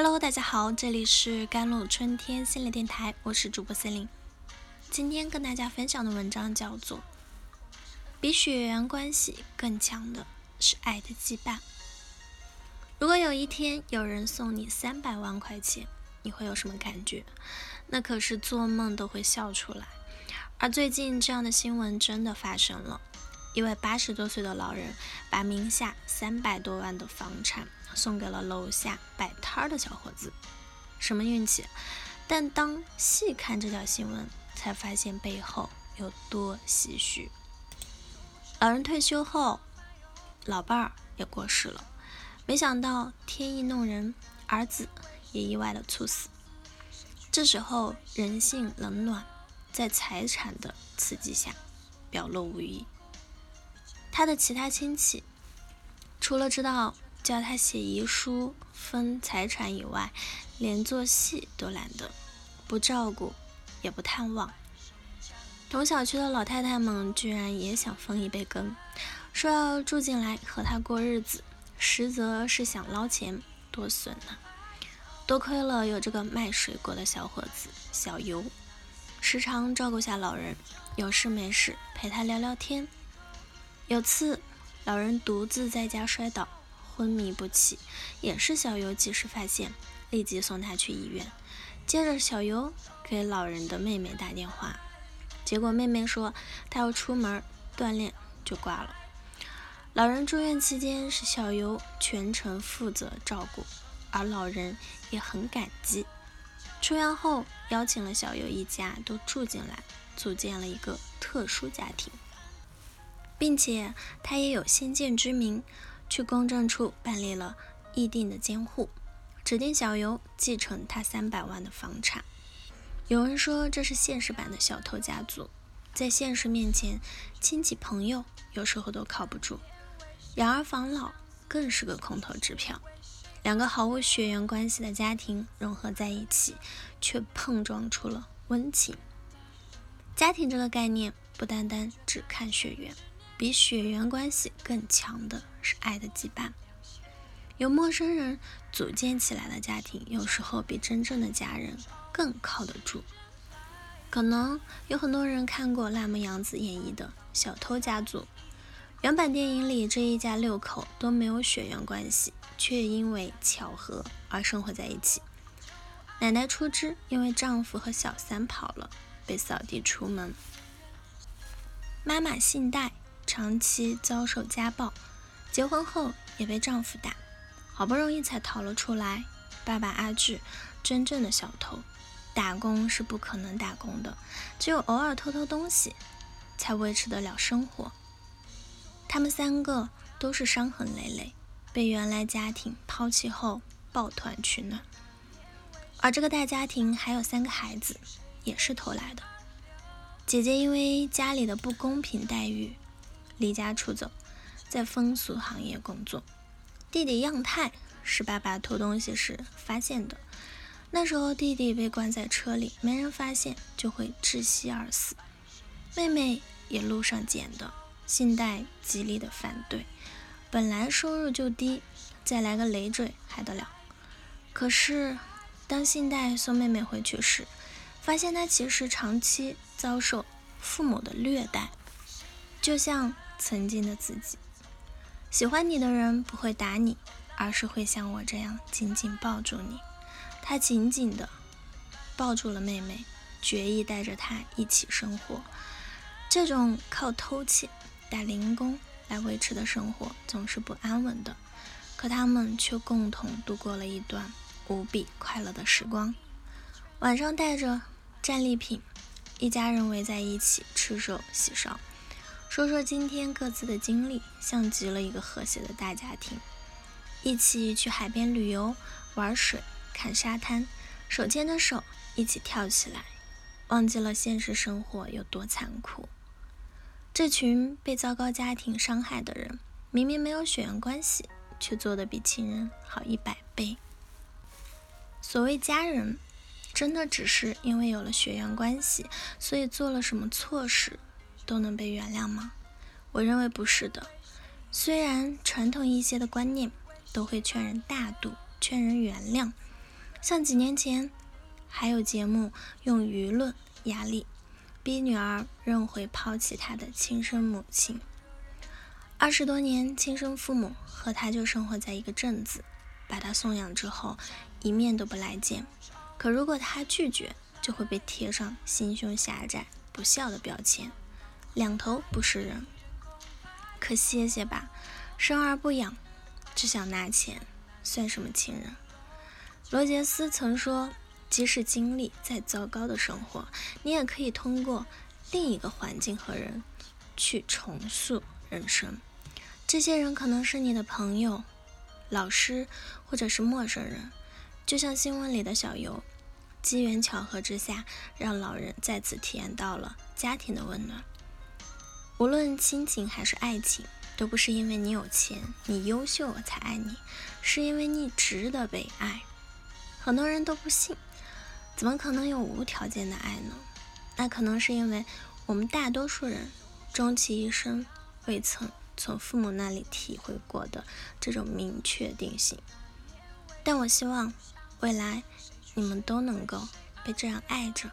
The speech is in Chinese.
Hello，大家好，这里是甘露春天心理电台，我是主播森林。今天跟大家分享的文章叫做《比血缘关系更强的是爱的羁绊》。如果有一天有人送你三百万块钱，你会有什么感觉？那可是做梦都会笑出来。而最近这样的新闻真的发生了，一位八十多岁的老人把名下三百多万的房产。送给了楼下摆摊的小伙子，什么运气？但当细看这条新闻，才发现背后有多唏嘘。老人退休后，老伴儿也过世了，没想到天意弄人，儿子也意外的猝死。这时候人性冷暖，在财产的刺激下表露无遗。他的其他亲戚除了知道。叫他写遗书分财产以外，连做戏都懒得，不照顾，也不探望。同小区的老太太们居然也想分一杯羹，说要住进来和他过日子，实则是想捞钱，多损呐！多亏了有这个卖水果的小伙子小尤，时常照顾下老人，有事没事陪他聊聊天。有次，老人独自在家摔倒。昏迷不起，也是小尤及时发现，立即送他去医院。接着，小尤给老人的妹妹打电话，结果妹妹说她要出门锻炼，就挂了。老人住院期间是小尤全程负责照顾，而老人也很感激。出院后，邀请了小尤一家都住进来，组建了一个特殊家庭，并且他也有先见之明。去公证处办理了议定的监护，指定小尤继承他三百万的房产。有人说这是现实版的小偷家族，在现实面前，亲戚朋友有时候都靠不住，养儿防老更是个空头支票。两个毫无血缘关系的家庭融合在一起，却碰撞出了温情。家庭这个概念不单单只看血缘。比血缘关系更强的是爱的羁绊。由陌生人组建起来的家庭，有时候比真正的家人更靠得住。可能有很多人看过辣目洋子演绎的《小偷家族》，原版电影里这一家六口都没有血缘关系，却因为巧合而生活在一起。奶奶出枝，因为丈夫和小三跑了，被扫地出门。妈妈姓戴。长期遭受家暴，结婚后也被丈夫打，好不容易才逃了出来。爸爸阿志，真正的小偷，打工是不可能打工的，只有偶尔偷偷东西，才维持得了生活。他们三个都是伤痕累累，被原来家庭抛弃后抱团取暖。而这个大家庭还有三个孩子，也是偷来的。姐姐因为家里的不公平待遇。离家出走，在风俗行业工作。弟弟样太是爸爸偷东西时发现的。那时候弟弟被关在车里，没人发现就会窒息而死。妹妹也路上捡的。信贷极力的反对，本来收入就低，再来个累赘还得了？可是当信贷送妹妹回去时，发现她其实长期遭受父母的虐待，就像。曾经的自己，喜欢你的人不会打你，而是会像我这样紧紧抱住你。他紧紧地抱住了妹妹，决意带着她一起生活。这种靠偷窃、打零工来维持的生活总是不安稳的，可他们却共同度过了一段无比快乐的时光。晚上带着战利品，一家人围在一起吃肉洗烧。说说今天各自的经历，像极了一个和谐的大家庭。一起去海边旅游、玩水、看沙滩，手牵着手一起跳起来，忘记了现实生活有多残酷。这群被糟糕家庭伤害的人，明明没有血缘关系，却做得比亲人好一百倍。所谓家人，真的只是因为有了血缘关系，所以做了什么错事？都能被原谅吗？我认为不是的。虽然传统一些的观念都会劝人大度、劝人原谅，像几年前，还有节目用舆论压力逼女儿认回抛弃她的亲生母亲。二十多年，亲生父母和他就生活在一个镇子，把他送养之后，一面都不来见。可如果他拒绝，就会被贴上心胸狭窄、不孝的标签，两头不是人。可歇歇吧，生而不养，只想拿钱，算什么亲人？罗杰斯曾说，即使经历再糟糕的生活，你也可以通过另一个环境和人去重塑人生。这些人可能是你的朋友、老师，或者是陌生人，就像新闻里的小游，机缘巧合之下，让老人再次体验到了家庭的温暖。无论亲情还是爱情，都不是因为你有钱、你优秀我才爱你，是因为你值得被爱。很多人都不信，怎么可能有无条件的爱呢？那可能是因为我们大多数人终其一生未曾。从父母那里体会过的这种明确定性，但我希望未来你们都能够被这样爱着。